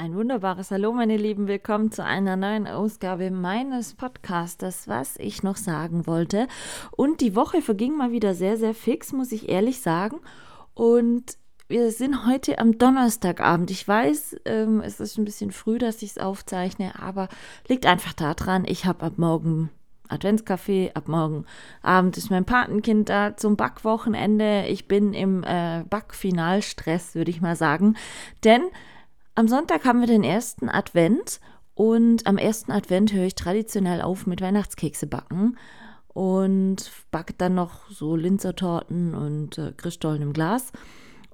Ein wunderbares Hallo, meine Lieben. Willkommen zu einer neuen Ausgabe meines Podcastes, was ich noch sagen wollte. Und die Woche verging mal wieder sehr, sehr fix, muss ich ehrlich sagen. Und wir sind heute am Donnerstagabend. Ich weiß, ähm, es ist ein bisschen früh, dass ich es aufzeichne, aber liegt einfach daran, ich habe ab morgen Adventskaffee, ab morgen Abend ist mein Patenkind da zum Backwochenende. Ich bin im äh, Backfinalstress, würde ich mal sagen. Denn am Sonntag haben wir den ersten Advent und am ersten Advent höre ich traditionell auf mit Weihnachtskekse backen und backe dann noch so Linzertorten und äh, Christstollen im Glas.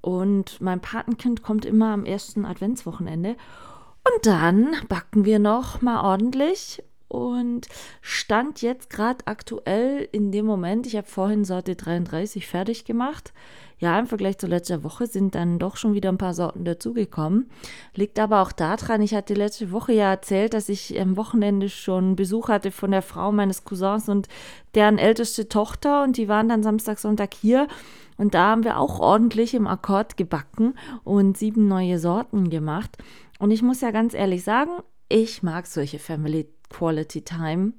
Und mein Patenkind kommt immer am ersten Adventswochenende. Und dann backen wir noch mal ordentlich und stand jetzt gerade aktuell in dem Moment, ich habe vorhin Sorte 33 fertig gemacht ja, im Vergleich zu letzter Woche sind dann doch schon wieder ein paar Sorten dazugekommen. Liegt aber auch daran, ich hatte letzte Woche ja erzählt, dass ich am Wochenende schon Besuch hatte von der Frau meines Cousins und deren älteste Tochter und die waren dann Samstag, Sonntag hier. Und da haben wir auch ordentlich im Akkord gebacken und sieben neue Sorten gemacht. Und ich muss ja ganz ehrlich sagen, ich mag solche Family Quality Time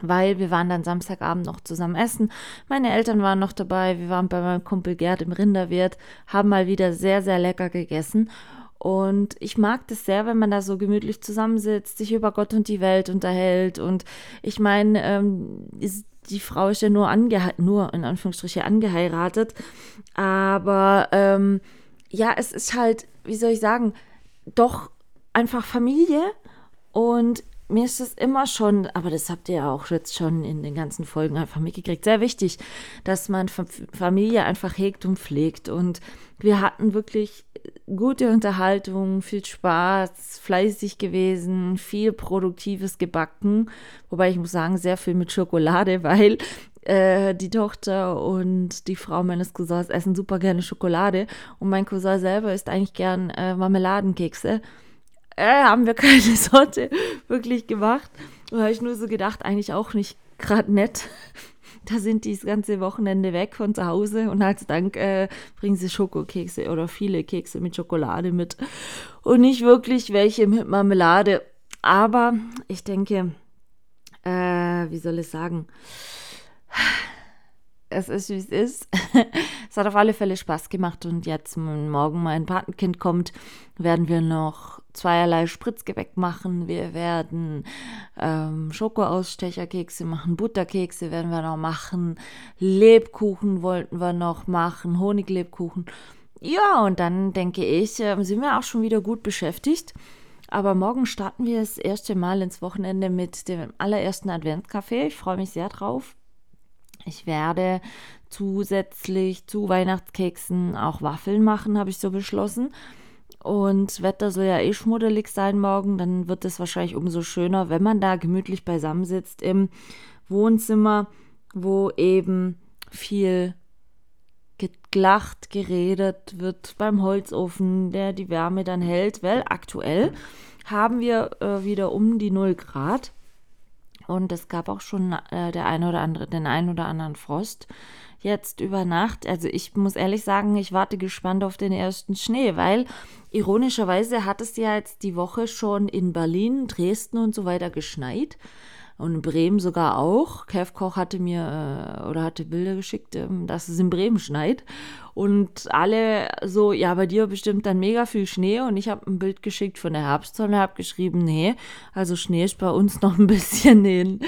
weil wir waren dann Samstagabend noch zusammen essen. Meine Eltern waren noch dabei. Wir waren bei meinem Kumpel Gerd im Rinderwirt, haben mal wieder sehr, sehr lecker gegessen. Und ich mag das sehr, wenn man da so gemütlich zusammensitzt, sich über Gott und die Welt unterhält. Und ich meine, ähm, die Frau ist ja nur, nur in Anführungsstriche angeheiratet. Aber ähm, ja, es ist halt, wie soll ich sagen, doch einfach Familie. Und mir ist es immer schon, aber das habt ihr ja auch jetzt schon in den ganzen Folgen einfach mitgekriegt, sehr wichtig, dass man Familie einfach hegt und pflegt. Und wir hatten wirklich gute Unterhaltung, viel Spaß, fleißig gewesen, viel Produktives gebacken. Wobei ich muss sagen, sehr viel mit Schokolade, weil äh, die Tochter und die Frau meines Cousins essen super gerne Schokolade. Und mein Cousin selber isst eigentlich gern äh, Marmeladenkekse äh, haben wir keine Sorte wirklich gemacht. Und habe ich nur so gedacht, eigentlich auch nicht gerade nett. Da sind die das ganze Wochenende weg von zu Hause und als Dank äh, bringen sie Schokokekse oder viele Kekse mit Schokolade mit und nicht wirklich welche mit Marmelade. Aber ich denke, äh, wie soll ich sagen, es ist, wie es ist. es hat auf alle Fälle Spaß gemacht und jetzt, wenn morgen mein Patenkind kommt, werden wir noch zweierlei Spritzgebäck machen. Wir werden ähm, Schokoausstecherkekse machen, Butterkekse werden wir noch machen, Lebkuchen wollten wir noch machen, Honiglebkuchen. Ja, und dann denke ich, äh, sind wir auch schon wieder gut beschäftigt. Aber morgen starten wir das erste Mal ins Wochenende mit dem allerersten Adventscafé. Ich freue mich sehr drauf. Ich werde zusätzlich zu Weihnachtskeksen auch Waffeln machen, habe ich so beschlossen. Und Wetter soll ja eh schmuddelig sein morgen, dann wird es wahrscheinlich umso schöner, wenn man da gemütlich beisammensitzt im Wohnzimmer, wo eben viel gelacht, geredet wird beim Holzofen, der die Wärme dann hält, weil aktuell haben wir äh, wieder um die 0 Grad. Und es gab auch schon äh, der eine oder andere, den einen oder anderen Frost jetzt über Nacht. Also ich muss ehrlich sagen, ich warte gespannt auf den ersten Schnee, weil ironischerweise hat es ja jetzt die Woche schon in Berlin, Dresden und so weiter geschneit und in Bremen sogar auch. Kev Koch hatte mir äh, oder hatte Bilder geschickt, ähm, dass es in Bremen schneit. Und alle so, ja, bei dir bestimmt dann mega viel Schnee. Und ich habe ein Bild geschickt von der Herbstsonne, habe geschrieben, nee, also Schnee ist bei uns noch ein bisschen hin.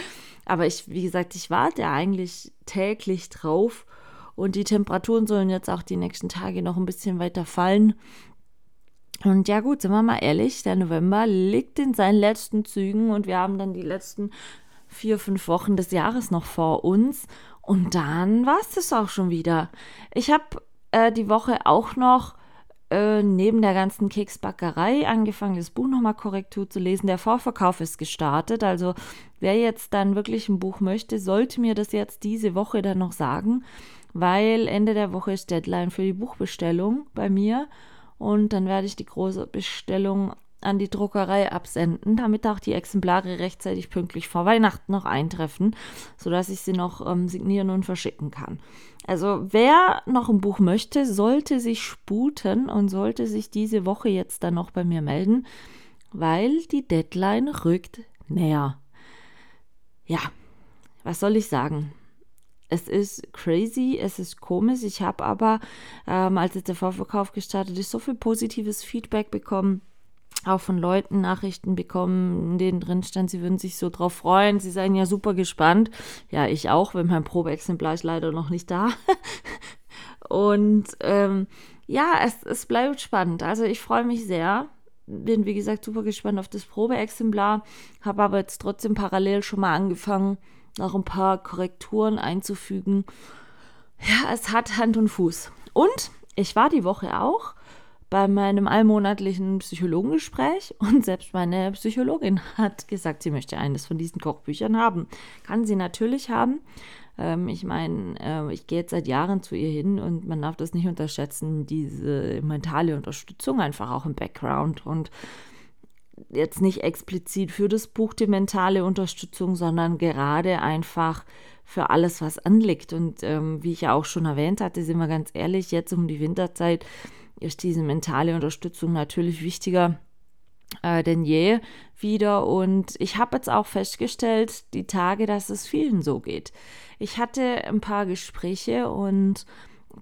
Aber ich, wie gesagt, ich warte eigentlich täglich drauf. Und die Temperaturen sollen jetzt auch die nächsten Tage noch ein bisschen weiter fallen. Und ja gut, sind wir mal ehrlich, der November liegt in seinen letzten Zügen und wir haben dann die letzten vier, fünf Wochen des Jahres noch vor uns. Und dann war es das auch schon wieder. Ich habe äh, die Woche auch noch äh, neben der ganzen Keksbackerei angefangen, das Buch nochmal Korrektur zu lesen. Der Vorverkauf ist gestartet. Also wer jetzt dann wirklich ein Buch möchte, sollte mir das jetzt diese Woche dann noch sagen weil Ende der Woche ist Deadline für die Buchbestellung bei mir und dann werde ich die große Bestellung an die Druckerei absenden, damit auch die Exemplare rechtzeitig pünktlich vor Weihnachten noch eintreffen, sodass ich sie noch ähm, signieren und verschicken kann. Also wer noch ein Buch möchte, sollte sich sputen und sollte sich diese Woche jetzt dann noch bei mir melden, weil die Deadline rückt näher. Ja, was soll ich sagen? Es ist crazy, es ist komisch. Ich habe aber, ähm, als jetzt der Vorverkauf gestartet ist, so viel positives Feedback bekommen auch von Leuten Nachrichten bekommen, in denen drin stand, sie würden sich so drauf freuen, sie seien ja super gespannt. Ja, ich auch, weil mein Probeexemplar ist leider noch nicht da. Und ähm, ja, es, es bleibt spannend. Also ich freue mich sehr. Bin, wie gesagt, super gespannt auf das Probeexemplar. Habe aber jetzt trotzdem parallel schon mal angefangen, noch ein paar Korrekturen einzufügen. Ja, es hat Hand und Fuß. Und ich war die Woche auch bei meinem allmonatlichen Psychologengespräch und selbst meine Psychologin hat gesagt, sie möchte eines von diesen Kochbüchern haben. Kann sie natürlich haben. Ähm, ich meine, äh, ich gehe jetzt seit Jahren zu ihr hin und man darf das nicht unterschätzen, diese mentale Unterstützung einfach auch im Background und jetzt nicht explizit für das Buch die mentale Unterstützung, sondern gerade einfach für alles, was anliegt. Und ähm, wie ich ja auch schon erwähnt hatte, sind wir ganz ehrlich, jetzt um die Winterzeit ist diese mentale Unterstützung natürlich wichtiger äh, denn je wieder. Und ich habe jetzt auch festgestellt, die Tage, dass es vielen so geht. Ich hatte ein paar Gespräche und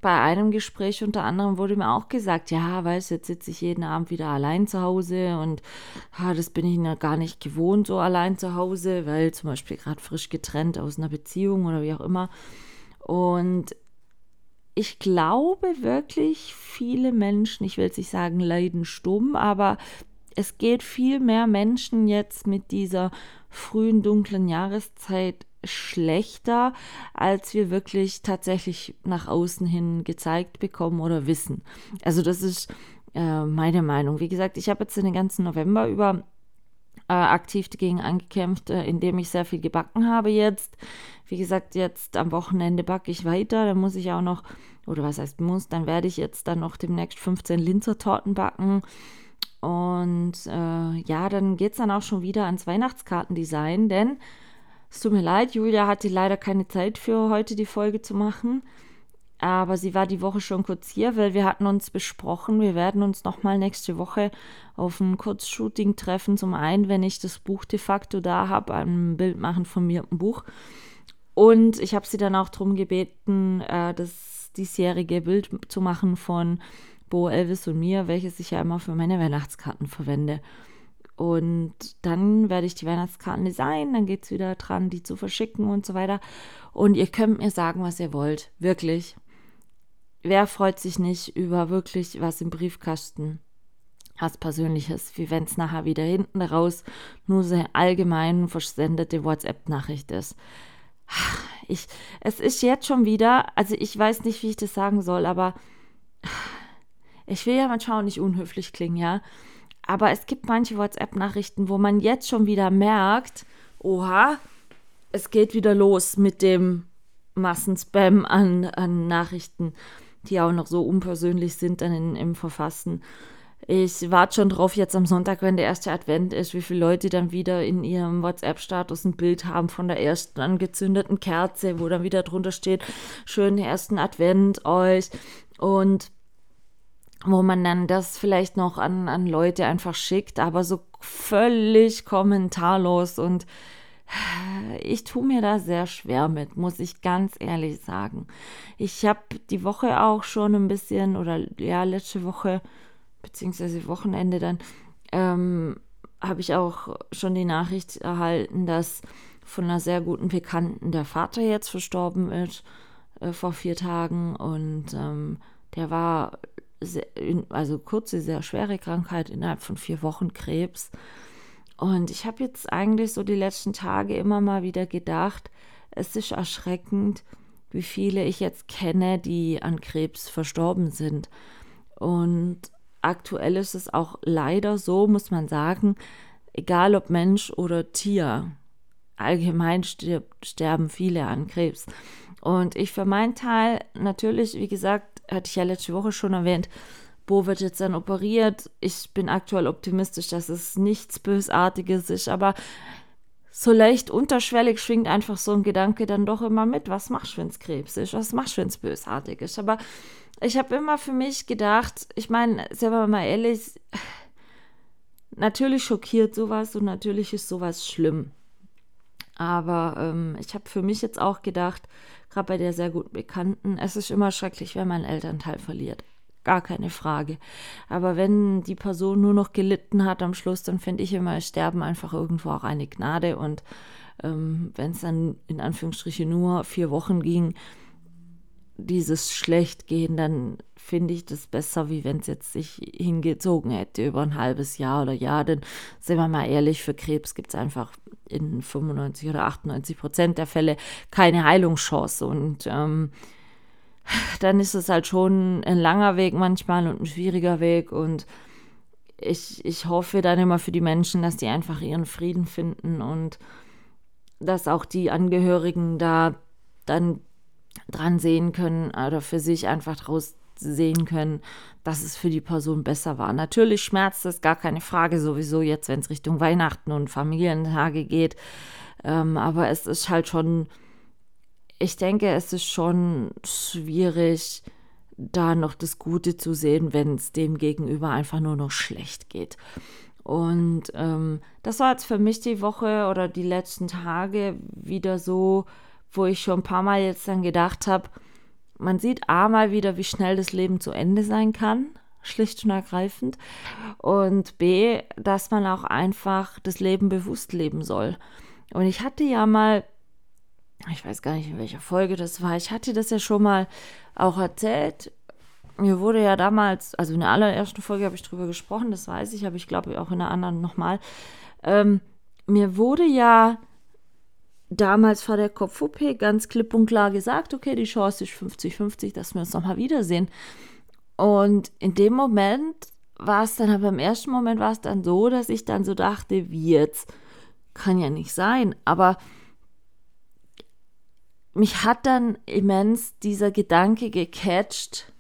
bei einem Gespräch unter anderem wurde mir auch gesagt, ja, weißt jetzt sitze ich jeden Abend wieder allein zu Hause und ha, das bin ich gar nicht gewohnt, so allein zu Hause, weil zum Beispiel gerade frisch getrennt aus einer Beziehung oder wie auch immer. Und ich glaube wirklich, viele Menschen, ich will jetzt nicht sagen, leiden stumm, aber es geht viel mehr Menschen jetzt mit dieser frühen dunklen Jahreszeit schlechter, als wir wirklich tatsächlich nach außen hin gezeigt bekommen oder wissen. Also das ist äh, meine Meinung. Wie gesagt, ich habe jetzt den ganzen November über äh, aktiv dagegen angekämpft, äh, indem ich sehr viel gebacken habe jetzt. Wie gesagt, jetzt am Wochenende backe ich weiter. Dann muss ich auch noch, oder was heißt muss, dann werde ich jetzt dann noch demnächst 15 Linzertorten backen. Und äh, ja, dann geht es dann auch schon wieder ans Weihnachtskartendesign, denn es tut mir leid, Julia hatte leider keine Zeit für heute die Folge zu machen. Aber sie war die Woche schon kurz hier, weil wir hatten uns besprochen, wir werden uns nochmal nächste Woche auf ein Kurzshooting treffen. Zum einen, wenn ich das Buch de facto da habe, ein Bild machen von mir im Buch. Und ich habe sie dann auch darum gebeten, äh, das diesjährige Bild zu machen von Bo, Elvis und mir, welches ich ja immer für meine Weihnachtskarten verwende. Und dann werde ich die Weihnachtskarten designen, dann geht es wieder dran, die zu verschicken und so weiter. Und ihr könnt mir sagen, was ihr wollt. Wirklich. Wer freut sich nicht über wirklich was im Briefkasten? Was Persönliches, wie wenn es nachher wieder hinten raus nur so allgemein versendete WhatsApp-Nachricht ist. Ich, es ist jetzt schon wieder, also ich weiß nicht, wie ich das sagen soll, aber ich will ja manchmal auch nicht unhöflich klingen, ja. Aber es gibt manche WhatsApp-Nachrichten, wo man jetzt schon wieder merkt, oha, es geht wieder los mit dem Massenspam an, an Nachrichten die auch noch so unpersönlich sind dann in, im Verfassen. Ich warte schon drauf, jetzt am Sonntag, wenn der erste Advent ist, wie viele Leute dann wieder in ihrem WhatsApp-Status ein Bild haben von der ersten angezündeten Kerze, wo dann wieder drunter steht, schönen ersten Advent euch. Und wo man dann das vielleicht noch an, an Leute einfach schickt, aber so völlig kommentarlos und ich tue mir da sehr schwer mit, muss ich ganz ehrlich sagen. Ich habe die Woche auch schon ein bisschen, oder ja, letzte Woche, beziehungsweise Wochenende dann, ähm, habe ich auch schon die Nachricht erhalten, dass von einer sehr guten Bekannten der Vater jetzt verstorben ist, äh, vor vier Tagen. Und ähm, der war, also kurze, sehr schwere Krankheit, innerhalb von vier Wochen Krebs. Und ich habe jetzt eigentlich so die letzten Tage immer mal wieder gedacht, es ist erschreckend, wie viele ich jetzt kenne, die an Krebs verstorben sind. Und aktuell ist es auch leider so, muss man sagen, egal ob Mensch oder Tier, allgemein stirb, sterben viele an Krebs. Und ich für meinen Teil, natürlich, wie gesagt, hatte ich ja letzte Woche schon erwähnt, Bo wird jetzt dann operiert. Ich bin aktuell optimistisch, dass es nichts Bösartiges ist, aber so leicht unterschwellig schwingt einfach so ein Gedanke dann doch immer mit. Was machst du, wenn es Krebs ist? Was machst du, wenn es bösartig ist? Aber ich habe immer für mich gedacht, ich meine, selber mal ehrlich, natürlich schockiert sowas und natürlich ist sowas schlimm. Aber ähm, ich habe für mich jetzt auch gedacht, gerade bei der sehr guten Bekannten, es ist immer schrecklich, wenn man Elternteil verliert. Gar keine Frage. Aber wenn die Person nur noch gelitten hat am Schluss, dann finde ich immer, Sterben einfach irgendwo auch eine Gnade. Und ähm, wenn es dann in Anführungsstrichen nur vier Wochen ging, dieses Schlechtgehen, dann finde ich das besser, wie wenn es jetzt sich hingezogen hätte über ein halbes Jahr oder Jahr. Denn sind wir mal ehrlich, für Krebs gibt es einfach in 95 oder 98 Prozent der Fälle keine Heilungschance. Und ähm, dann ist es halt schon ein langer Weg manchmal und ein schwieriger Weg. Und ich, ich hoffe dann immer für die Menschen, dass die einfach ihren Frieden finden und dass auch die Angehörigen da dann dran sehen können oder für sich einfach daraus sehen können, dass es für die Person besser war. Natürlich schmerzt es, gar keine Frage, sowieso jetzt, wenn es Richtung Weihnachten und Familientage geht. Ähm, aber es ist halt schon, ich denke, es ist schon schwierig, da noch das Gute zu sehen, wenn es dem gegenüber einfach nur noch schlecht geht. Und ähm, das war jetzt für mich die Woche oder die letzten Tage wieder so, wo ich schon ein paar Mal jetzt dann gedacht habe, man sieht A mal wieder, wie schnell das Leben zu Ende sein kann, schlicht und ergreifend. Und B, dass man auch einfach das Leben bewusst leben soll. Und ich hatte ja mal, ich weiß gar nicht, in welcher Folge das war, ich hatte das ja schon mal auch erzählt. Mir wurde ja damals, also in der allerersten Folge habe ich drüber gesprochen, das weiß ich, aber ich glaube auch in der anderen nochmal. Ähm, mir wurde ja damals vor der Kopf-OP ganz klipp und klar gesagt, okay, die Chance ist 50-50, dass wir uns nochmal wiedersehen. Und in dem Moment war es dann, aber im ersten Moment war es dann so, dass ich dann so dachte, wie jetzt? Kann ja nicht sein. Aber mich hat dann immens dieser Gedanke gecatcht,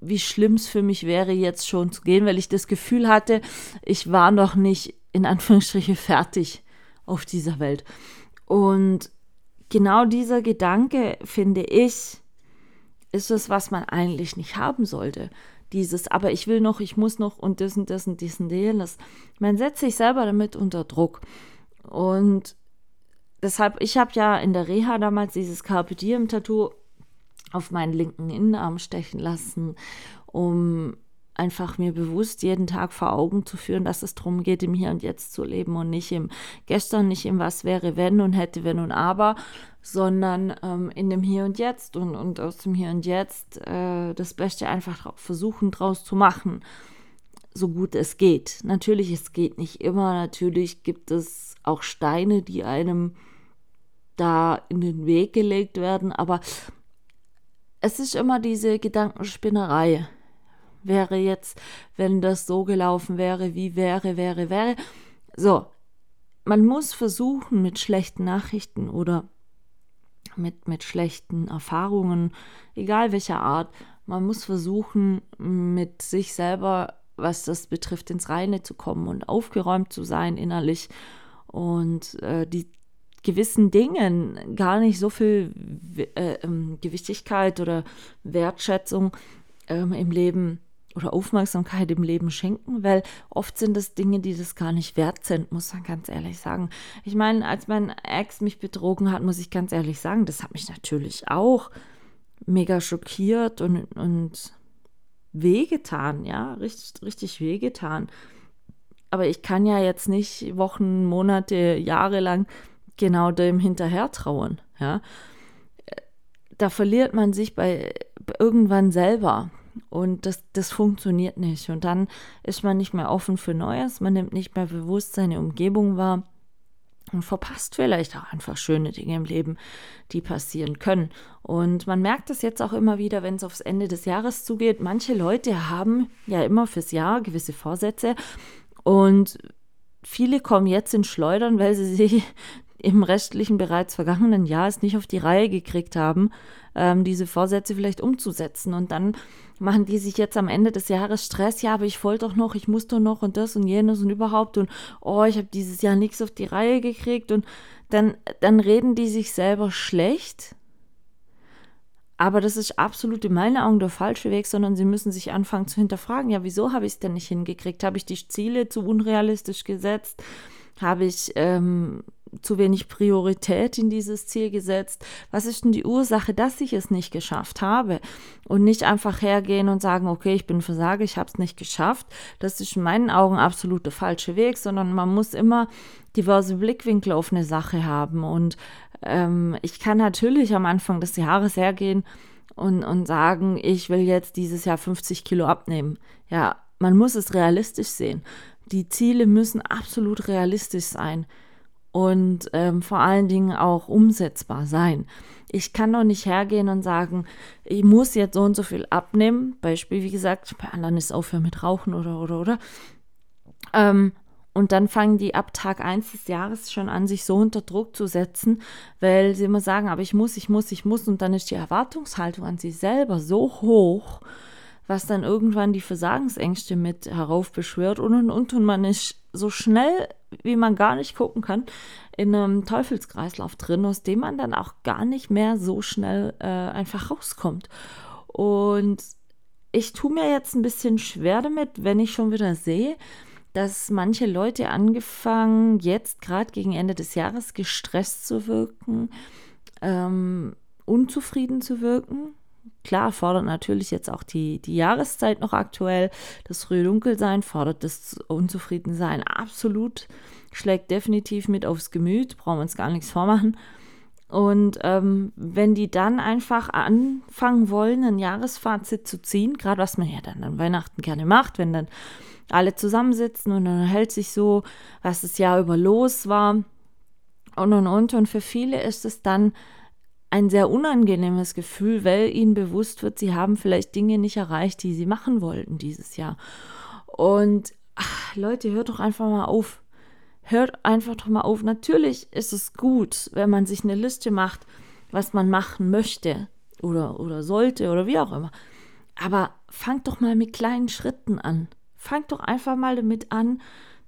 wie schlimm es für mich wäre, jetzt schon zu gehen, weil ich das Gefühl hatte, ich war noch nicht in Anführungsstriche fertig auf dieser Welt. Und genau dieser Gedanke, finde ich, ist es, was man eigentlich nicht haben sollte. Dieses, aber ich will noch, ich muss noch und das und das und dies und jenes. Man setzt sich selber damit unter Druck. Und deshalb, ich habe ja in der Reha damals dieses Carpe Diem Tattoo auf meinen linken Innenarm stechen lassen, um einfach mir bewusst jeden Tag vor Augen zu führen, dass es darum geht, im Hier und Jetzt zu leben und nicht im Gestern, nicht im Was wäre, wenn und hätte, wenn und aber, sondern ähm, in dem Hier und Jetzt und, und aus dem Hier und Jetzt äh, das Beste einfach versuchen draus zu machen, so gut es geht. Natürlich, es geht nicht immer, natürlich gibt es auch Steine, die einem da in den Weg gelegt werden, aber es ist immer diese Gedankenspinnerei wäre jetzt, wenn das so gelaufen wäre, wie wäre, wäre, wäre. So, man muss versuchen, mit schlechten Nachrichten oder mit, mit schlechten Erfahrungen, egal welcher Art, man muss versuchen, mit sich selber, was das betrifft, ins Reine zu kommen und aufgeräumt zu sein innerlich und äh, die gewissen Dingen gar nicht so viel äh, ähm, Gewichtigkeit oder Wertschätzung ähm, im Leben oder Aufmerksamkeit im Leben schenken, weil oft sind es Dinge, die das gar nicht wert sind, muss man ganz ehrlich sagen. Ich meine, als mein Ex mich betrogen hat, muss ich ganz ehrlich sagen, das hat mich natürlich auch mega schockiert und, und wehgetan, ja, richtig, richtig wehgetan. Aber ich kann ja jetzt nicht Wochen, Monate, Jahre lang genau dem hinterher trauen, ja. Da verliert man sich bei irgendwann selber. Und das, das funktioniert nicht. Und dann ist man nicht mehr offen für Neues, man nimmt nicht mehr bewusst seine Umgebung wahr und verpasst vielleicht auch einfach schöne Dinge im Leben, die passieren können. Und man merkt es jetzt auch immer wieder, wenn es aufs Ende des Jahres zugeht. Manche Leute haben ja immer fürs Jahr gewisse Vorsätze und viele kommen jetzt in Schleudern, weil sie sich im restlichen bereits vergangenen Jahr es nicht auf die Reihe gekriegt haben, ähm, diese Vorsätze vielleicht umzusetzen. Und dann machen die sich jetzt am Ende des Jahres Stress, ja, aber ich wollte doch noch, ich muss doch noch und das und jenes und überhaupt und oh, ich habe dieses Jahr nichts auf die Reihe gekriegt und dann, dann reden die sich selber schlecht. Aber das ist absolut in meinen Augen der falsche Weg, sondern sie müssen sich anfangen zu hinterfragen, ja, wieso habe ich es denn nicht hingekriegt? Habe ich die Ziele zu unrealistisch gesetzt? Habe ich ähm, zu wenig Priorität in dieses Ziel gesetzt? Was ist denn die Ursache, dass ich es nicht geschafft habe? Und nicht einfach hergehen und sagen, okay, ich bin Versager, ich habe es nicht geschafft. Das ist in meinen Augen absolut der falsche Weg, sondern man muss immer diverse Blickwinkel auf eine Sache haben. Und ähm, ich kann natürlich am Anfang des Jahres hergehen und, und sagen, ich will jetzt dieses Jahr 50 Kilo abnehmen. Ja, man muss es realistisch sehen. Die Ziele müssen absolut realistisch sein und ähm, vor allen Dingen auch umsetzbar sein. Ich kann doch nicht hergehen und sagen, ich muss jetzt so und so viel abnehmen. Beispiel, wie gesagt, bei anderen ist aufhören mit Rauchen oder oder oder. Ähm, und dann fangen die ab Tag 1 des Jahres schon an, sich so unter Druck zu setzen, weil sie immer sagen, aber ich muss, ich muss, ich muss. Und dann ist die Erwartungshaltung an sich selber so hoch, was dann irgendwann die Versagensängste mit heraufbeschwört und und und. Und man ist so schnell wie man gar nicht gucken kann, in einem Teufelskreislauf drin, aus dem man dann auch gar nicht mehr so schnell äh, einfach rauskommt. Und ich tue mir jetzt ein bisschen schwer damit, wenn ich schon wieder sehe, dass manche Leute angefangen, jetzt gerade gegen Ende des Jahres gestresst zu wirken, ähm, unzufrieden zu wirken, Klar fordert natürlich jetzt auch die, die Jahreszeit noch aktuell. Das frühe Dunkelsein fordert das Unzufriedensein absolut, schlägt definitiv mit aufs Gemüt, brauchen wir uns gar nichts vormachen. Und ähm, wenn die dann einfach anfangen wollen, ein Jahresfazit zu ziehen, gerade was man ja dann an Weihnachten gerne macht, wenn dann alle zusammensitzen und dann hält sich so, was das Jahr über los war und und und. Und für viele ist es dann ein sehr unangenehmes Gefühl, weil ihnen bewusst wird, sie haben vielleicht Dinge nicht erreicht, die sie machen wollten dieses Jahr. Und ach, Leute, hört doch einfach mal auf. Hört einfach doch mal auf. Natürlich ist es gut, wenn man sich eine Liste macht, was man machen möchte oder, oder sollte oder wie auch immer. Aber fangt doch mal mit kleinen Schritten an. Fangt doch einfach mal damit an,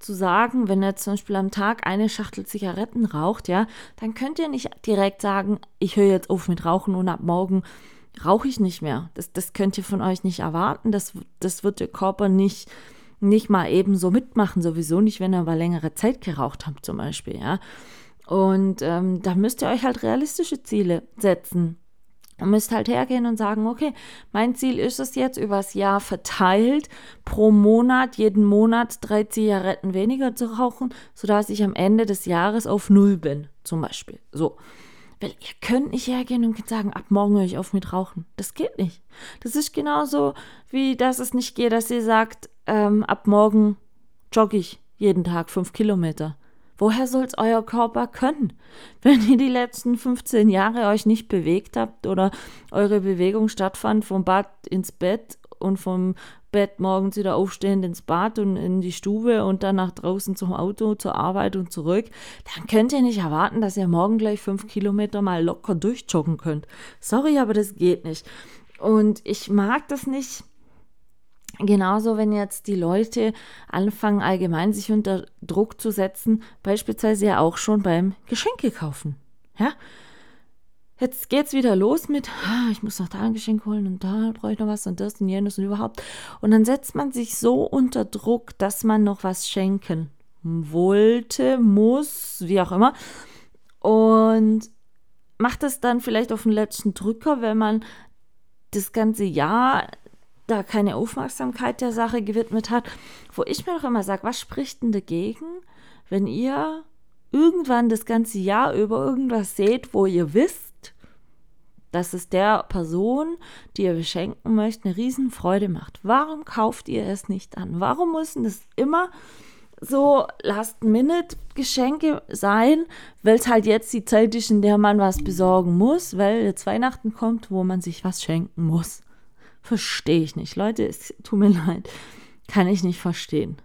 zu sagen, wenn er zum Beispiel am Tag eine Schachtel Zigaretten raucht, ja, dann könnt ihr nicht direkt sagen, ich höre jetzt auf mit Rauchen und ab morgen rauche ich nicht mehr. Das, das könnt ihr von euch nicht erwarten. Das, das wird der Körper nicht, nicht mal eben so mitmachen, sowieso nicht, wenn ihr aber längere Zeit geraucht habt, zum Beispiel, ja. Und ähm, da müsst ihr euch halt realistische Ziele setzen. Ihr müsst halt hergehen und sagen, okay, mein Ziel ist es jetzt übers Jahr verteilt, pro Monat, jeden Monat drei Zigaretten weniger zu rauchen, sodass ich am Ende des Jahres auf Null bin, zum Beispiel. So. Weil ihr könnt nicht hergehen und sagen, ab morgen höre ich auf mit Rauchen. Das geht nicht. Das ist genauso, wie dass es nicht geht, dass ihr sagt, ähm, ab morgen jogge ich jeden Tag fünf Kilometer. Woher soll es euer Körper können? Wenn ihr die letzten 15 Jahre euch nicht bewegt habt oder eure Bewegung stattfand vom Bad ins Bett und vom Bett morgens wieder aufstehend ins Bad und in die Stube und dann nach draußen zum Auto, zur Arbeit und zurück, dann könnt ihr nicht erwarten, dass ihr morgen gleich fünf Kilometer mal locker durchjoggen könnt. Sorry, aber das geht nicht. Und ich mag das nicht Genauso, wenn jetzt die Leute anfangen, allgemein sich unter Druck zu setzen, beispielsweise ja auch schon beim Geschenke kaufen. Ja? Jetzt geht's wieder los mit, ah, ich muss noch da ein Geschenk holen und da brauche ich noch was und das und jenes und überhaupt. Und dann setzt man sich so unter Druck, dass man noch was schenken wollte, muss, wie auch immer. Und macht es dann vielleicht auf den letzten Drücker, wenn man das ganze Jahr da keine Aufmerksamkeit der Sache gewidmet hat, wo ich mir doch immer sage, was spricht denn dagegen, wenn ihr irgendwann das ganze Jahr über irgendwas seht, wo ihr wisst, dass es der Person, die ihr beschenken möchtet, eine Riesenfreude macht. Warum kauft ihr es nicht an? Warum müssen es immer so Last-Minute-Geschenke sein, weil es halt jetzt die Zeit ist, in der man was besorgen muss, weil jetzt Weihnachten kommt, wo man sich was schenken muss. Verstehe ich nicht. Leute, es tut mir leid. Kann ich nicht verstehen.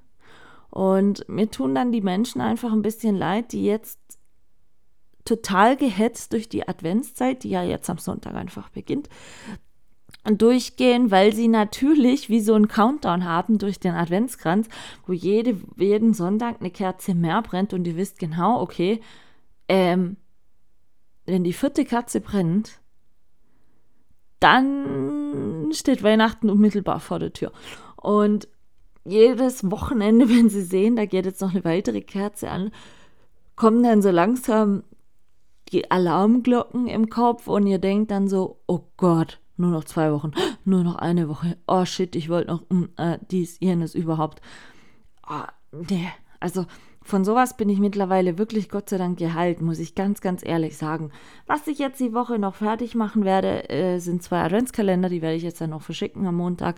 Und mir tun dann die Menschen einfach ein bisschen leid, die jetzt total gehetzt durch die Adventszeit, die ja jetzt am Sonntag einfach beginnt, durchgehen, weil sie natürlich wie so einen Countdown haben durch den Adventskranz, wo jede, jeden Sonntag eine Kerze mehr brennt und ihr wisst genau, okay, ähm, wenn die vierte Kerze brennt, dann steht Weihnachten unmittelbar vor der Tür. Und jedes Wochenende, wenn sie sehen, da geht jetzt noch eine weitere Kerze an, kommen dann so langsam die Alarmglocken im Kopf und ihr denkt dann so, oh Gott, nur noch zwei Wochen, nur noch eine Woche, oh shit, ich wollte noch mm, äh, dies, jenes überhaupt. Oh, nee, also von sowas bin ich mittlerweile wirklich Gott sei Dank geheilt, muss ich ganz, ganz ehrlich sagen. Was ich jetzt die Woche noch fertig machen werde, äh, sind zwei Adventskalender, die werde ich jetzt dann noch verschicken am Montag.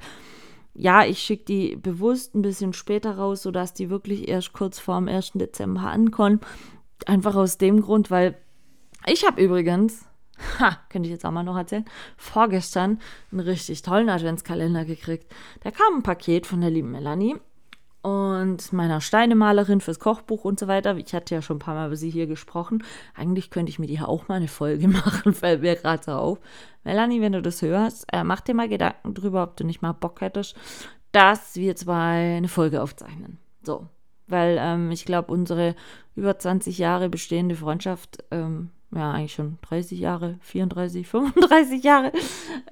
Ja, ich schicke die bewusst ein bisschen später raus, sodass die wirklich erst kurz vor dem 1. Dezember ankommen. Einfach aus dem Grund, weil ich habe übrigens, ha, könnte ich jetzt auch mal noch erzählen, vorgestern einen richtig tollen Adventskalender gekriegt. Da kam ein Paket von der lieben Melanie und meiner Steinemalerin fürs Kochbuch und so weiter. Ich hatte ja schon ein paar Mal über sie hier gesprochen. Eigentlich könnte ich mir hier auch mal eine Folge machen, fällt mir gerade so auf. Melanie, wenn du das hörst, äh, mach dir mal Gedanken drüber, ob du nicht mal Bock hättest, dass wir zwei eine Folge aufzeichnen. So, weil ähm, ich glaube, unsere über 20 Jahre bestehende Freundschaft, ähm, ja, eigentlich schon 30 Jahre, 34, 35 Jahre,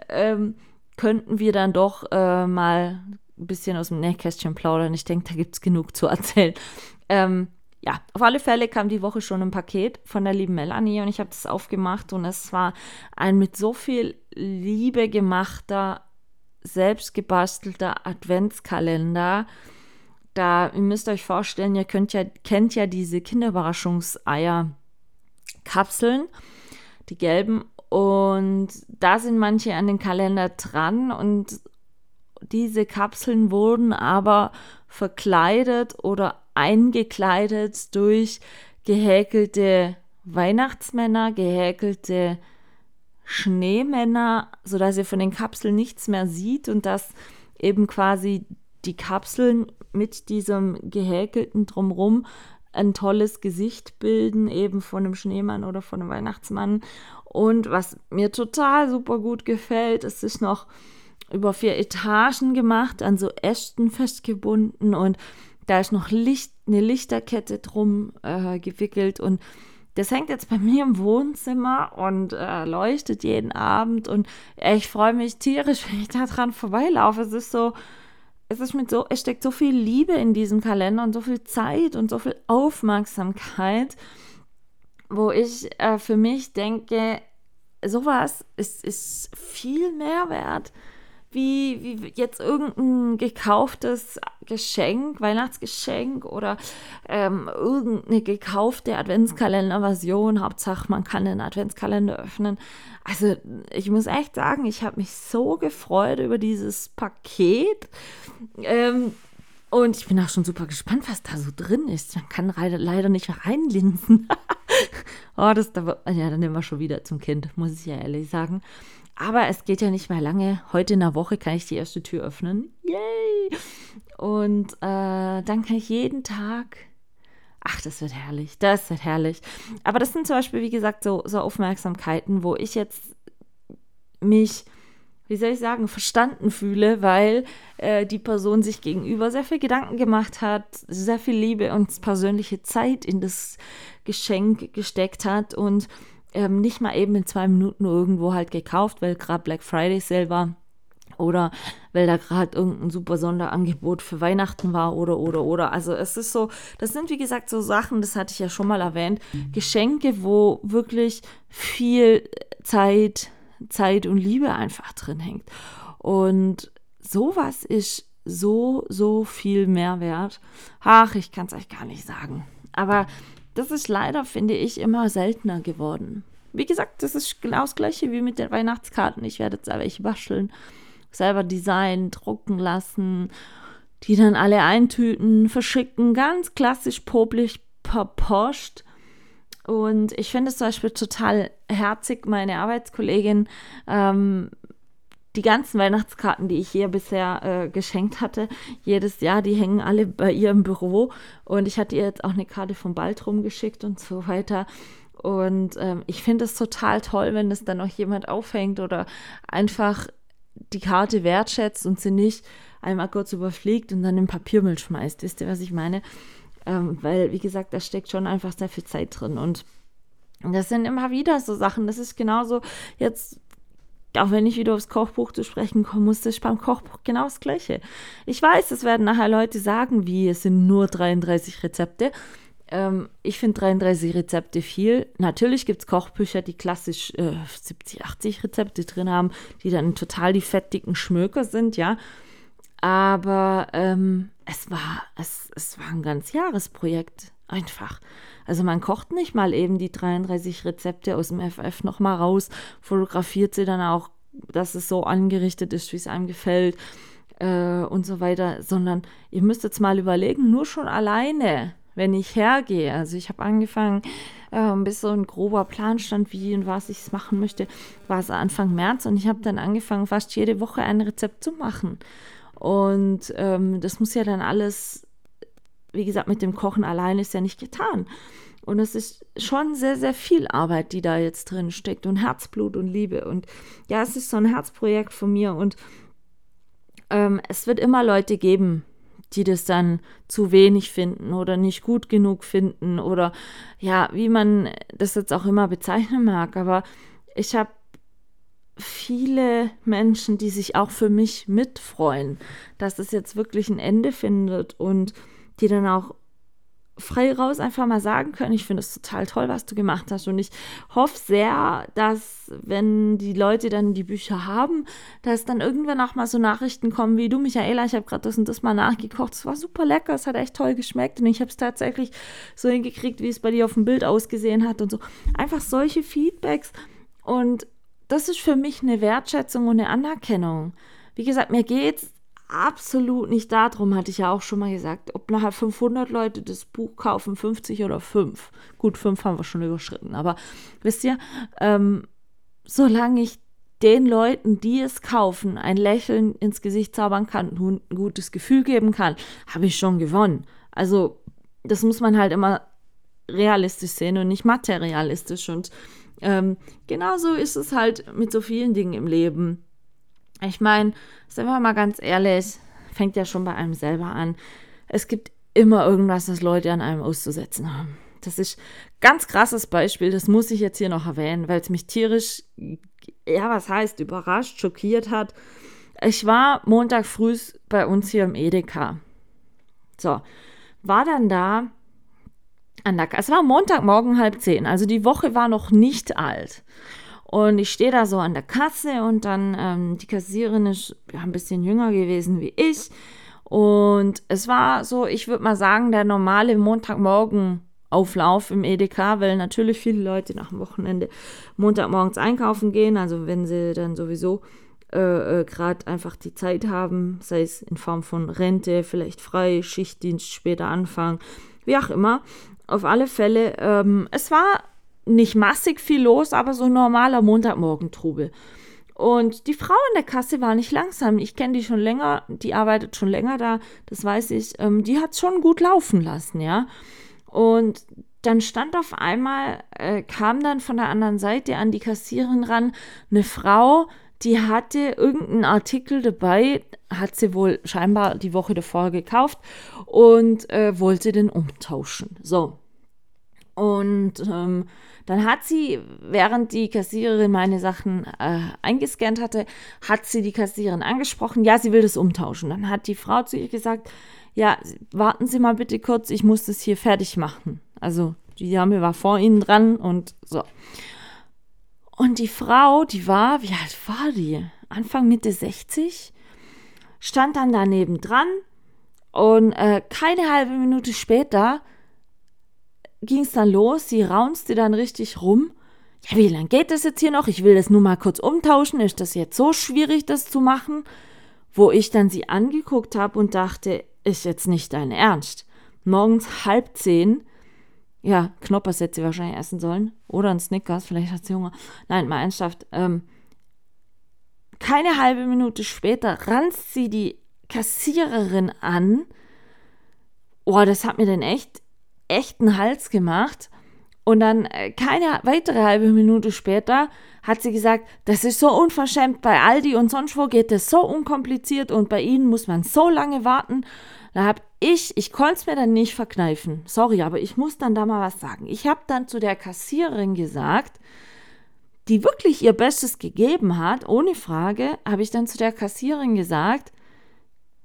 ähm, könnten wir dann doch äh, mal ein bisschen aus dem Nähkästchen plaudern. Ich denke, da gibt es genug zu erzählen. Ähm, ja, auf alle Fälle kam die Woche schon ein Paket von der lieben Melanie und ich habe das aufgemacht und es war ein mit so viel Liebe gemachter, selbstgebastelter Adventskalender. Da, ihr müsst euch vorstellen, ihr könnt ja, kennt ja diese Kinderüberraschungseier-Kapseln, die gelben. Und da sind manche an den Kalender dran und diese Kapseln wurden aber verkleidet oder eingekleidet durch gehäkelte Weihnachtsmänner, gehäkelte Schneemänner, sodass ihr von den Kapseln nichts mehr sieht und dass eben quasi die Kapseln mit diesem gehäkelten drumrum ein tolles Gesicht bilden, eben von einem Schneemann oder von einem Weihnachtsmann. Und was mir total super gut gefällt, es ist noch über vier Etagen gemacht, an so Ästen festgebunden und da ist noch Licht, eine Lichterkette drum äh, gewickelt und das hängt jetzt bei mir im Wohnzimmer und äh, leuchtet jeden Abend und ich freue mich tierisch, wenn ich da dran vorbeilaufe. Es ist so, es ist mit so, es steckt so viel Liebe in diesem Kalender und so viel Zeit und so viel Aufmerksamkeit, wo ich äh, für mich denke, sowas ist, ist viel mehr wert wie, wie jetzt irgendein gekauftes Geschenk, Weihnachtsgeschenk oder ähm, irgendeine gekaufte Adventskalenderversion. Hauptsache, man kann den Adventskalender öffnen. Also ich muss echt sagen, ich habe mich so gefreut über dieses Paket. Ähm, und ich bin auch schon super gespannt, was da so drin ist. Man kann leider nicht reinlinsen. oh, das da, ja, dann nehmen wir schon wieder zum Kind, muss ich ja ehrlich sagen. Aber es geht ja nicht mehr lange. Heute in der Woche kann ich die erste Tür öffnen. Yay! Und äh, dann kann ich jeden Tag. Ach, das wird herrlich. Das wird herrlich. Aber das sind zum Beispiel, wie gesagt, so, so Aufmerksamkeiten, wo ich jetzt mich, wie soll ich sagen, verstanden fühle, weil äh, die Person sich gegenüber sehr viel Gedanken gemacht hat, sehr viel Liebe und persönliche Zeit in das Geschenk gesteckt hat und ähm, nicht mal eben in zwei Minuten irgendwo halt gekauft, weil gerade Black Friday Sale war oder weil da gerade irgendein super Sonderangebot für Weihnachten war oder oder oder. Also es ist so, das sind wie gesagt so Sachen, das hatte ich ja schon mal erwähnt, Geschenke, wo wirklich viel Zeit, Zeit und Liebe einfach drin hängt. Und sowas ist so, so viel mehr wert. Ach, ich kann es euch gar nicht sagen. Aber das ist leider, finde ich, immer seltener geworden. Wie gesagt, das ist genau das gleiche wie mit den Weihnachtskarten. Ich werde jetzt aber ich wascheln, selber designen, drucken lassen, die dann alle eintüten, verschicken, ganz klassisch popelig per Post. Und ich finde es zum Beispiel total herzig, meine Arbeitskollegin ähm, die ganzen Weihnachtskarten, die ich ihr bisher äh, geschenkt hatte, jedes Jahr, die hängen alle bei ihr im Büro. Und ich hatte ihr jetzt auch eine Karte vom Baltrum geschickt und so weiter. Und ähm, ich finde es total toll, wenn das dann noch jemand aufhängt oder einfach die Karte wertschätzt und sie nicht einmal kurz überfliegt und dann im Papiermüll schmeißt. Wisst ihr, was ich meine? Ähm, weil, wie gesagt, da steckt schon einfach sehr viel Zeit drin. Und das sind immer wieder so Sachen. Das ist genauso jetzt auch wenn ich wieder aufs Kochbuch zu sprechen kommen muss, das ist beim Kochbuch genau das Gleiche. Ich weiß, es werden nachher Leute sagen, wie es sind nur 33 Rezepte. Ähm, ich finde 33 Rezepte viel. Natürlich gibt es Kochbücher, die klassisch äh, 70, 80 Rezepte drin haben, die dann total die fettdicken Schmöker sind, ja. Aber ähm, es war, es, es war ein ganz Jahresprojekt. Einfach. Also man kocht nicht mal eben die 33 Rezepte aus dem FF nochmal raus, fotografiert sie dann auch, dass es so angerichtet ist, wie es einem gefällt äh, und so weiter, sondern ihr müsst jetzt mal überlegen, nur schon alleine, wenn ich hergehe. Also ich habe angefangen, äh, bis so ein grober Plan stand, wie und was ich machen möchte, war es Anfang März und ich habe dann angefangen, fast jede Woche ein Rezept zu machen. Und ähm, das muss ja dann alles wie gesagt, mit dem Kochen allein ist ja nicht getan. Und es ist schon sehr, sehr viel Arbeit, die da jetzt drin steckt und Herzblut und Liebe. Und ja, es ist so ein Herzprojekt von mir und ähm, es wird immer Leute geben, die das dann zu wenig finden oder nicht gut genug finden oder ja, wie man das jetzt auch immer bezeichnen mag. Aber ich habe viele Menschen, die sich auch für mich mitfreuen, dass es jetzt wirklich ein Ende findet und die dann auch frei raus einfach mal sagen können, ich finde es total toll, was du gemacht hast. Und ich hoffe sehr, dass, wenn die Leute dann die Bücher haben, dass dann irgendwann auch mal so Nachrichten kommen wie du, Michaela, ich habe gerade das und das mal nachgekocht. Es war super lecker, es hat echt toll geschmeckt und ich habe es tatsächlich so hingekriegt, wie es bei dir auf dem Bild ausgesehen hat und so. Einfach solche Feedbacks. Und das ist für mich eine Wertschätzung und eine Anerkennung. Wie gesagt, mir geht es absolut nicht darum, hatte ich ja auch schon mal gesagt, ob nachher 500 Leute das Buch kaufen, 50 oder 5. Gut, 5 haben wir schon überschritten, aber wisst ihr, ähm, solange ich den Leuten, die es kaufen, ein Lächeln ins Gesicht zaubern kann, und ein gutes Gefühl geben kann, habe ich schon gewonnen. Also, das muss man halt immer realistisch sehen und nicht materialistisch. Und ähm, genauso ist es halt mit so vielen Dingen im Leben. Ich meine, sind wir mal ganz ehrlich, fängt ja schon bei einem selber an. Es gibt immer irgendwas, das Leute an einem auszusetzen haben. Das ist ganz krasses Beispiel, das muss ich jetzt hier noch erwähnen, weil es mich tierisch, ja, was heißt, überrascht, schockiert hat. Ich war Montag früh bei uns hier im Edeka. So, war dann da an der, es war Montagmorgen halb zehn, also die Woche war noch nicht alt. Und ich stehe da so an der Kasse und dann ähm, die Kassierin ist ja, ein bisschen jünger gewesen wie ich. Und es war so, ich würde mal sagen, der normale Montagmorgen Auflauf im Edeka, weil natürlich viele Leute nach dem Wochenende Montagmorgens einkaufen gehen, also wenn sie dann sowieso äh, äh, gerade einfach die Zeit haben, sei es in Form von Rente, vielleicht frei, Schichtdienst, später anfangen, wie auch immer. Auf alle Fälle, ähm, es war nicht massig viel los, aber so normaler Montagmorgen-Trubel. Und die Frau in der Kasse war nicht langsam. Ich kenne die schon länger, die arbeitet schon länger da, das weiß ich. Ähm, die hat schon gut laufen lassen, ja. Und dann stand auf einmal, äh, kam dann von der anderen Seite an die Kassiererin ran, eine Frau, die hatte irgendeinen Artikel dabei, hat sie wohl scheinbar die Woche davor gekauft und äh, wollte den umtauschen. So. Und ähm, dann hat sie, während die Kassiererin meine Sachen äh, eingescannt hatte, hat sie die Kassiererin angesprochen, ja, sie will das umtauschen. Dann hat die Frau zu ihr gesagt, ja, warten Sie mal bitte kurz, ich muss das hier fertig machen. Also die Dame war vor ihnen dran und so. Und die Frau, die war, wie alt war die? Anfang Mitte 60, stand dann daneben dran und äh, keine halbe Minute später ging es dann los, sie raunste dann richtig rum. Ja, wie lange geht das jetzt hier noch? Ich will das nur mal kurz umtauschen. Ist das jetzt so schwierig, das zu machen? Wo ich dann sie angeguckt habe und dachte, ist jetzt nicht dein Ernst. Morgens halb zehn, ja, Knoppers hätte sie wahrscheinlich essen sollen. Oder ein Snickers, vielleicht hat sie Hunger. Nein, mal ernsthaft. Ähm, keine halbe Minute später ranzt sie die Kassiererin an. Oh, das hat mir denn echt echten Hals gemacht. Und dann äh, keine weitere halbe Minute später hat sie gesagt, das ist so unverschämt, bei Aldi und sonst wo geht das so unkompliziert und bei Ihnen muss man so lange warten. Da habe ich, ich konnte es mir dann nicht verkneifen. Sorry, aber ich muss dann da mal was sagen. Ich habe dann zu der Kassiererin gesagt, die wirklich ihr Bestes gegeben hat, ohne Frage, habe ich dann zu der Kassiererin gesagt,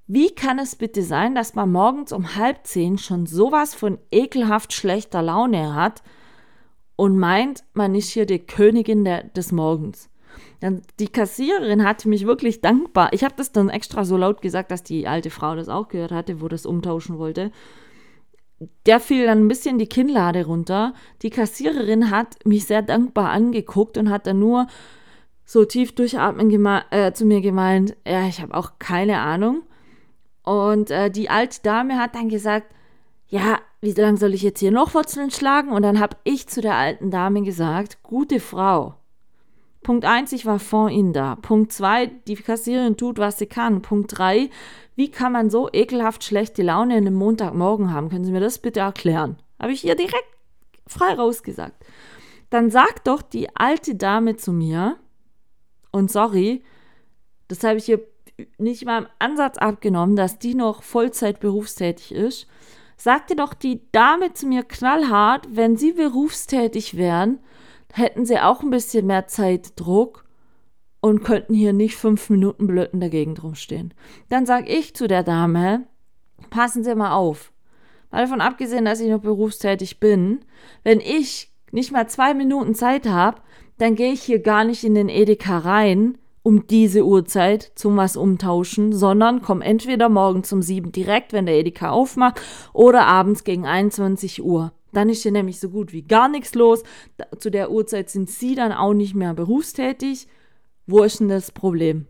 wie kann es bitte sein, dass man morgens um halb zehn schon sowas von ekelhaft schlechter Laune hat und meint, man ist hier die Königin der, des Morgens? Die Kassiererin hatte mich wirklich dankbar. Ich habe das dann extra so laut gesagt, dass die alte Frau das auch gehört hatte, wo das umtauschen wollte. Der fiel dann ein bisschen die Kinnlade runter. Die Kassiererin hat mich sehr dankbar angeguckt und hat dann nur so tief durchatmen äh, zu mir gemeint, ja, ich habe auch keine Ahnung. Und äh, die alte Dame hat dann gesagt, ja, wie lange soll ich jetzt hier noch Wurzeln schlagen? Und dann habe ich zu der alten Dame gesagt, gute Frau, Punkt 1, ich war vor Ihnen da. Punkt 2, die Kassiererin tut, was sie kann. Punkt 3, wie kann man so ekelhaft schlechte Laune in einem Montagmorgen haben? Können Sie mir das bitte erklären? Habe ich ihr direkt frei rausgesagt. Dann sagt doch die alte Dame zu mir, und sorry, das habe ich ihr nicht mal im Ansatz abgenommen, dass die noch Vollzeit berufstätig ist, sagte doch die Dame zu mir knallhart, wenn sie berufstätig wären, hätten sie auch ein bisschen mehr Zeitdruck und könnten hier nicht fünf Minuten blöd in der Gegend. Dann sage ich zu der Dame, passen Sie mal auf. Mal davon abgesehen, dass ich noch berufstätig bin, wenn ich nicht mal zwei Minuten Zeit habe, dann gehe ich hier gar nicht in den Edeka rein, um diese Uhrzeit zum was umtauschen, sondern komme entweder morgen um sieben direkt, wenn der Edeka aufmacht, oder abends gegen 21 Uhr. Dann ist hier nämlich so gut wie gar nichts los. Zu der Uhrzeit sind sie dann auch nicht mehr berufstätig. Wo ist denn das Problem?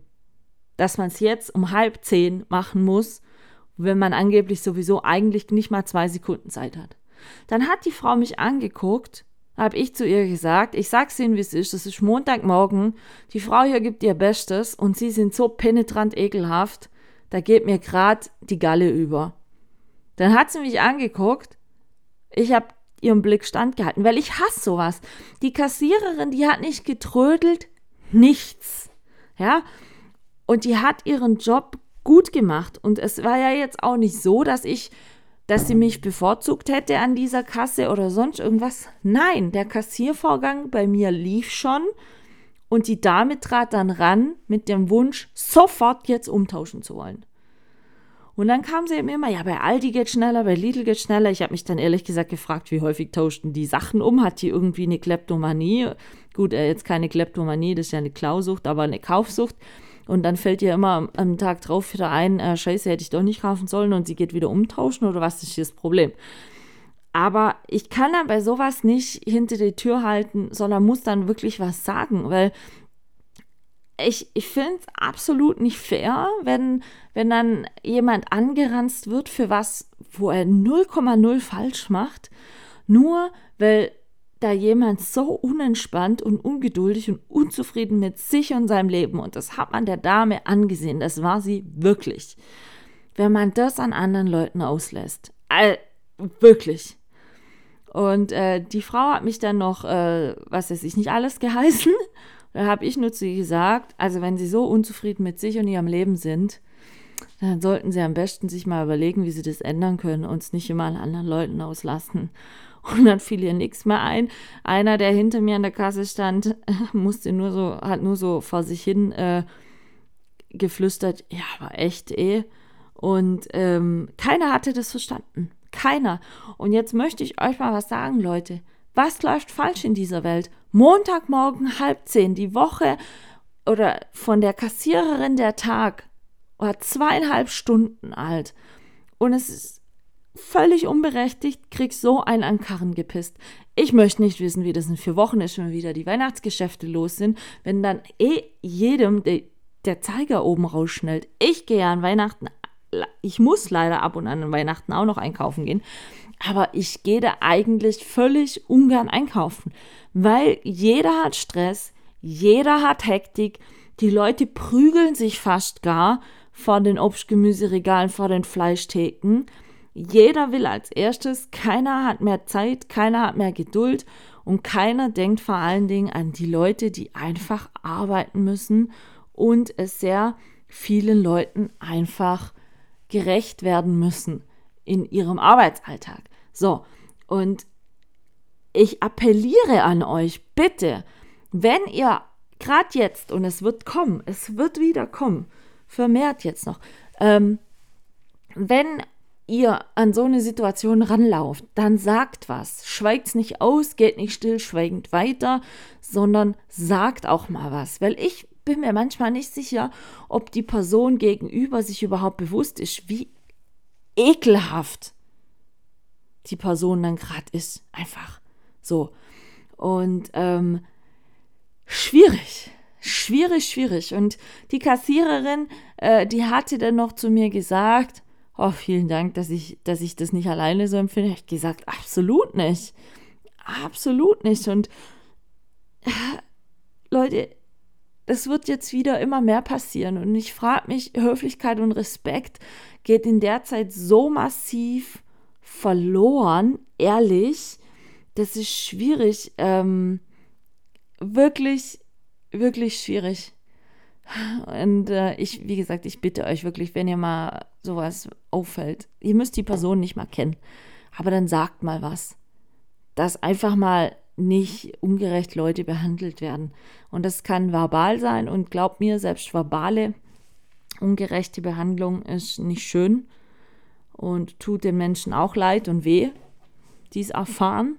Dass man es jetzt um halb zehn machen muss, wenn man angeblich sowieso eigentlich nicht mal zwei Sekunden Zeit hat. Dann hat die Frau mich angeguckt, habe ich zu ihr gesagt, ich sag's Ihnen, wie es ist, es ist Montagmorgen, die Frau hier gibt ihr Bestes und Sie sind so penetrant ekelhaft, da geht mir grad die Galle über. Dann hat sie mich angeguckt, ich habe ihren Blick standgehalten, weil ich hasse sowas. Die Kassiererin, die hat nicht getrödelt, nichts. Ja? Und die hat ihren Job gut gemacht. Und es war ja jetzt auch nicht so, dass ich, dass sie mich bevorzugt hätte an dieser Kasse oder sonst irgendwas. Nein, der Kassiervorgang bei mir lief schon. Und die Dame trat dann ran mit dem Wunsch, sofort jetzt umtauschen zu wollen. Und dann kam sie eben immer, ja, bei Aldi geht schneller, bei Lidl geht schneller. Ich habe mich dann ehrlich gesagt gefragt, wie häufig tauschten die Sachen um? Hat die irgendwie eine Kleptomanie? Gut, äh, jetzt keine Kleptomanie, das ist ja eine Klausucht, aber eine Kaufsucht. Und dann fällt ihr immer am, Tag drauf wieder ein, äh, scheiße, hätte ich doch nicht kaufen sollen und sie geht wieder umtauschen oder was ist hier das Problem? Aber ich kann dann bei sowas nicht hinter die Tür halten, sondern muss dann wirklich was sagen, weil ich, ich finde es absolut nicht fair, wenn, wenn dann jemand angeranzt wird für was, wo er 0,0 falsch macht, nur weil da jemand so unentspannt und ungeduldig und unzufrieden mit sich und seinem Leben, und das hat man der Dame angesehen, das war sie wirklich, wenn man das an anderen Leuten auslässt. All, wirklich. Und äh, die Frau hat mich dann noch, äh, was weiß ich, nicht alles geheißen. Da habe ich nur zu ihr gesagt, also wenn Sie so unzufrieden mit sich und Ihrem Leben sind, dann sollten Sie am besten sich mal überlegen, wie Sie das ändern können und es nicht immer an anderen Leuten auslassen. Und dann fiel ihr nichts mehr ein. Einer, der hinter mir an der Kasse stand, musste nur so, hat nur so vor sich hin äh, geflüstert, ja, aber echt eh. Und ähm, keiner hatte das verstanden. Keiner. Und jetzt möchte ich euch mal was sagen, Leute. Was läuft falsch in dieser Welt? Montagmorgen halb zehn, die Woche oder von der Kassiererin der Tag war zweieinhalb Stunden alt. Und es ist völlig unberechtigt, krieg so einen an Karren gepisst. Ich möchte nicht wissen, wie das in vier Wochen ist, wenn wieder die Weihnachtsgeschäfte los sind, wenn dann eh jedem de, der Zeiger oben rausschnellt. Ich gehe an Weihnachten, ich muss leider ab und an an Weihnachten auch noch einkaufen gehen. Aber ich gehe da eigentlich völlig ungern einkaufen, weil jeder hat Stress, jeder hat Hektik, die Leute prügeln sich fast gar vor den Obstgemüseregalen, vor den Fleischtheken. Jeder will als erstes, keiner hat mehr Zeit, keiner hat mehr Geduld und keiner denkt vor allen Dingen an die Leute, die einfach arbeiten müssen und es sehr vielen Leuten einfach gerecht werden müssen in ihrem Arbeitsalltag. So, und ich appelliere an euch, bitte, wenn ihr gerade jetzt, und es wird kommen, es wird wieder kommen, vermehrt jetzt noch, ähm, wenn ihr an so eine Situation ranlauft, dann sagt was. Schweigt nicht aus, geht nicht still, schweigend weiter, sondern sagt auch mal was. Weil ich bin mir manchmal nicht sicher, ob die Person gegenüber sich überhaupt bewusst ist, wie ekelhaft die Person dann gerade ist. Einfach so. Und ähm, schwierig. Schwierig, schwierig. Und die Kassiererin, äh, die hatte dann noch zu mir gesagt, oh, vielen Dank, dass ich, dass ich das nicht alleine so empfinde. Ich gesagt, absolut nicht. Absolut nicht. Und äh, Leute, das wird jetzt wieder immer mehr passieren. Und ich frage mich, Höflichkeit und Respekt geht in der Zeit so massiv verloren, ehrlich. Das ist schwierig. Ähm, wirklich, wirklich schwierig. Und äh, ich, wie gesagt, ich bitte euch wirklich, wenn ihr mal sowas auffällt, ihr müsst die Person nicht mal kennen, aber dann sagt mal was. Dass einfach mal nicht ungerecht Leute behandelt werden. Und das kann verbal sein und glaubt mir, selbst verbale ungerechte Behandlung ist nicht schön und tut den Menschen auch leid und weh, die es erfahren.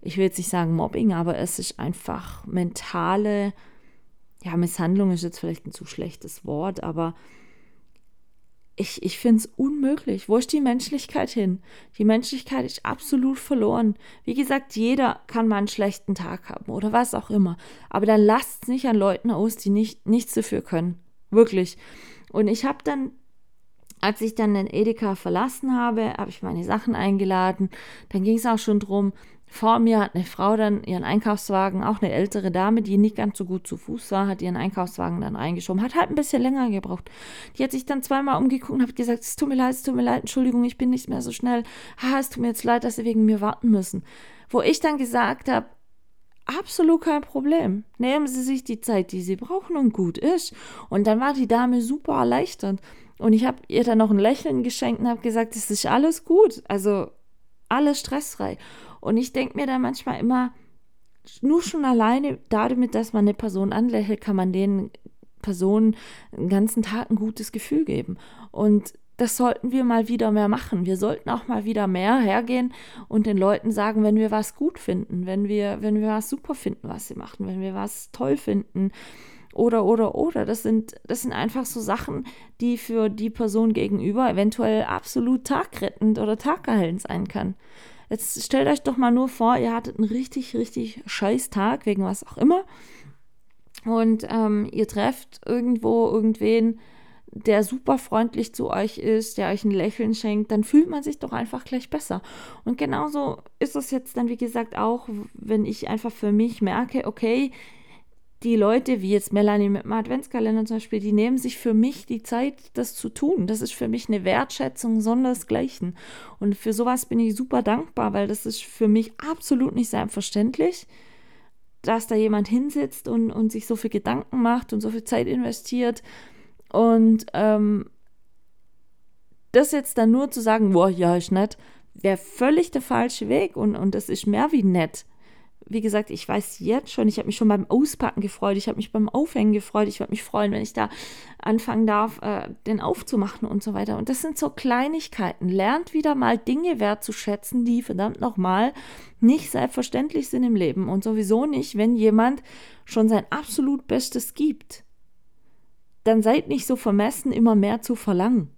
Ich will jetzt nicht sagen Mobbing, aber es ist einfach mentale ja, Misshandlung ist jetzt vielleicht ein zu schlechtes Wort, aber ich, ich finde es unmöglich. Wo ist die Menschlichkeit hin? Die Menschlichkeit ist absolut verloren. Wie gesagt, jeder kann mal einen schlechten Tag haben oder was auch immer. Aber dann lasst es nicht an Leuten aus, die nicht, nichts dafür können. Wirklich. Und ich habe dann, als ich dann den Edeka verlassen habe, habe ich meine Sachen eingeladen. Dann ging es auch schon drum, vor mir hat eine Frau dann ihren Einkaufswagen, auch eine ältere Dame, die nicht ganz so gut zu Fuß war, hat ihren Einkaufswagen dann reingeschoben, hat halt ein bisschen länger gebraucht. Die hat sich dann zweimal umgeguckt und hat gesagt, es tut mir leid, es tut mir leid, Entschuldigung, ich bin nicht mehr so schnell. Ha, es tut mir jetzt leid, dass Sie wegen mir warten müssen. Wo ich dann gesagt habe, absolut kein Problem. Nehmen Sie sich die Zeit, die Sie brauchen und gut ist. Und dann war die Dame super erleichtert. Und ich habe ihr dann noch ein Lächeln geschenkt und habe gesagt, es ist alles gut. Also alles stressfrei. Und ich denke mir da manchmal immer, nur schon alleine damit, dass man eine Person anlächelt, kann man den Personen den ganzen Tag ein gutes Gefühl geben. Und das sollten wir mal wieder mehr machen. Wir sollten auch mal wieder mehr hergehen und den Leuten sagen, wenn wir was gut finden, wenn wir, wenn wir was super finden, was sie machen, wenn wir was toll finden. Oder, oder, oder. Das sind, das sind einfach so Sachen, die für die Person gegenüber eventuell absolut tagrettend oder tagerhellend sein kann. Jetzt stellt euch doch mal nur vor, ihr hattet einen richtig, richtig scheiß Tag, wegen was auch immer. Und ähm, ihr trefft irgendwo irgendwen, der super freundlich zu euch ist, der euch ein Lächeln schenkt, dann fühlt man sich doch einfach gleich besser. Und genauso ist es jetzt dann, wie gesagt, auch, wenn ich einfach für mich merke, okay, die Leute, wie jetzt Melanie mit dem Adventskalender zum Beispiel, die nehmen sich für mich die Zeit, das zu tun. Das ist für mich eine Wertschätzung sondersgleichen. Und für sowas bin ich super dankbar, weil das ist für mich absolut nicht selbstverständlich, dass da jemand hinsitzt und, und sich so viel Gedanken macht und so viel Zeit investiert. Und ähm, das jetzt dann nur zu sagen, boah, ja, ist nett, wäre völlig der falsche Weg und, und das ist mehr wie nett wie gesagt, ich weiß jetzt schon, ich habe mich schon beim Auspacken gefreut, ich habe mich beim Aufhängen gefreut, ich würde mich freuen, wenn ich da anfangen darf, äh, den aufzumachen und so weiter. Und das sind so Kleinigkeiten. Lernt wieder mal Dinge wertzuschätzen, die verdammt nochmal nicht selbstverständlich sind im Leben und sowieso nicht, wenn jemand schon sein absolut Bestes gibt. Dann seid nicht so vermessen, immer mehr zu verlangen.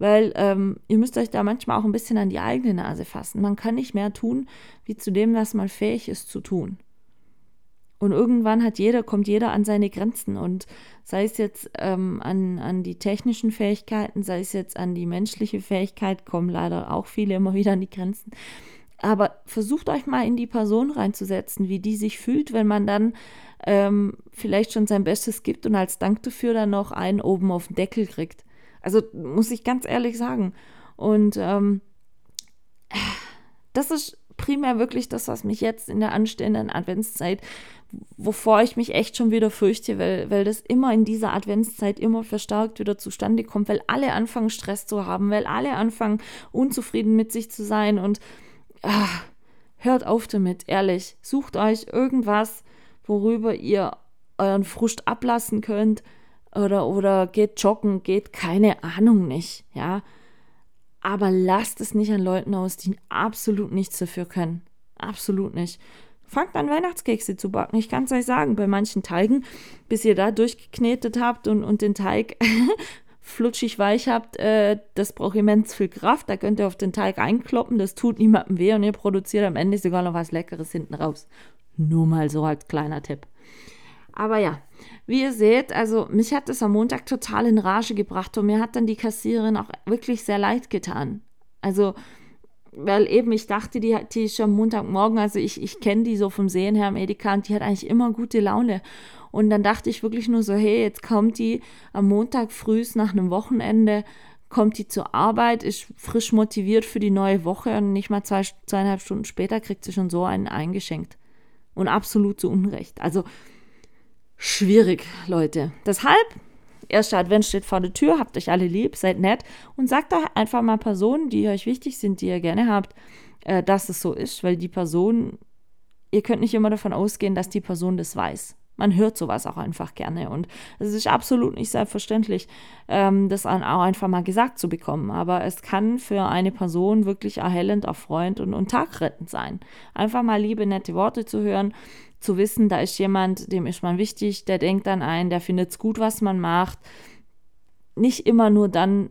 Weil ähm, ihr müsst euch da manchmal auch ein bisschen an die eigene Nase fassen. Man kann nicht mehr tun, wie zu dem, was man fähig ist zu tun. Und irgendwann hat jeder, kommt jeder an seine Grenzen. Und sei es jetzt ähm, an, an die technischen Fähigkeiten, sei es jetzt an die menschliche Fähigkeit, kommen leider auch viele immer wieder an die Grenzen. Aber versucht euch mal in die Person reinzusetzen, wie die sich fühlt, wenn man dann ähm, vielleicht schon sein Bestes gibt und als Dank dafür dann noch einen oben auf den Deckel kriegt. Also muss ich ganz ehrlich sagen. Und ähm, das ist primär wirklich das, was mich jetzt in der anstehenden Adventszeit, wovor ich mich echt schon wieder fürchte, weil, weil das immer in dieser Adventszeit immer verstärkt wieder zustande kommt, weil alle anfangen Stress zu haben, weil alle anfangen unzufrieden mit sich zu sein und ach, hört auf damit, ehrlich. Sucht euch irgendwas, worüber ihr euren Frust ablassen könnt oder, oder geht joggen, geht keine Ahnung nicht, ja. Aber lasst es nicht an Leuten aus, die absolut nichts dafür können. Absolut nicht. Fangt an, Weihnachtskekse zu backen. Ich kann es euch sagen, bei manchen Teigen, bis ihr da durchgeknetet habt und, und den Teig flutschig weich habt, äh, das braucht immens viel Kraft. Da könnt ihr auf den Teig einkloppen, das tut niemandem weh und ihr produziert am Ende sogar noch was Leckeres hinten raus. Nur mal so als kleiner Tipp. Aber ja, wie ihr seht, also mich hat es am Montag total in Rage gebracht und mir hat dann die Kassiererin auch wirklich sehr leid getan. Also, weil eben ich dachte, die, die ist am Montagmorgen, also ich, ich kenne die so vom Sehen her am Edeka und die hat eigentlich immer gute Laune. Und dann dachte ich wirklich nur so, hey, jetzt kommt die am Montag früh nach einem Wochenende, kommt die zur Arbeit, ist frisch motiviert für die neue Woche und nicht mal zwei, zweieinhalb Stunden später kriegt sie schon so einen eingeschenkt. Und absolut zu Unrecht. Also, schwierig, Leute. Deshalb, erster Advent steht vor der Tür, habt euch alle lieb, seid nett und sagt doch einfach mal Personen, die euch wichtig sind, die ihr gerne habt, äh, dass es so ist, weil die Person, ihr könnt nicht immer davon ausgehen, dass die Person das weiß. Man hört sowas auch einfach gerne und es ist absolut nicht selbstverständlich, ähm, das auch einfach mal gesagt zu bekommen. Aber es kann für eine Person wirklich erhellend, erfreuend und, und tagrettend sein. Einfach mal liebe, nette Worte zu hören, zu wissen, da ist jemand, dem ist man wichtig, der denkt an einen, der findet es gut, was man macht. Nicht immer nur dann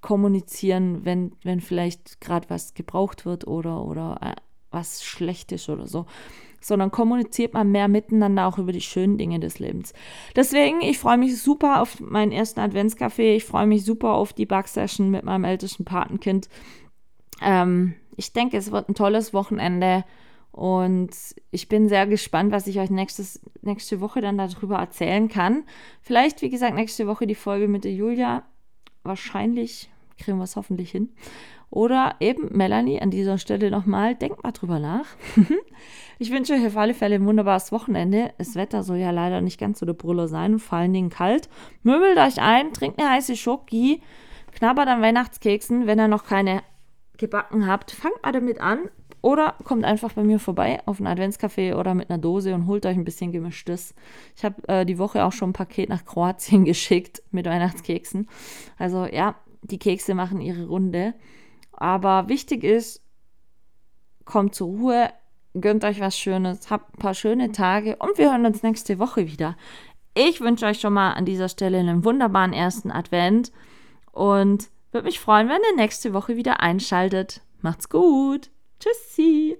kommunizieren, wenn, wenn vielleicht gerade was gebraucht wird oder, oder äh, was schlecht ist oder so, sondern kommuniziert man mehr miteinander auch über die schönen Dinge des Lebens. Deswegen, ich freue mich super auf meinen ersten Adventscafé, ich freue mich super auf die Backsession mit meinem ältesten Patenkind. Ähm, ich denke, es wird ein tolles Wochenende. Und ich bin sehr gespannt, was ich euch nächstes, nächste Woche dann darüber erzählen kann. Vielleicht, wie gesagt, nächste Woche die Folge mit der Julia. Wahrscheinlich kriegen wir es hoffentlich hin. Oder eben Melanie an dieser Stelle nochmal, denkt mal drüber nach. ich wünsche euch auf alle Fälle ein wunderbares Wochenende. Das Wetter soll ja leider nicht ganz so der Brüller sein und vor allen Dingen kalt. Möbelt euch ein, trinkt eine heiße Schoki, knabbert an Weihnachtskeksen, wenn ihr noch keine gebacken habt. Fangt mal damit an oder kommt einfach bei mir vorbei auf ein Adventscafé oder mit einer Dose und holt euch ein bisschen gemischtes. Ich habe äh, die Woche auch schon ein Paket nach Kroatien geschickt mit Weihnachtskeksen. Also ja, die Kekse machen ihre Runde. Aber wichtig ist, kommt zur Ruhe, gönnt euch was Schönes, habt ein paar schöne Tage und wir hören uns nächste Woche wieder. Ich wünsche euch schon mal an dieser Stelle einen wunderbaren ersten Advent und würde mich freuen, wenn ihr nächste Woche wieder einschaltet. Macht's gut! Tschüssi!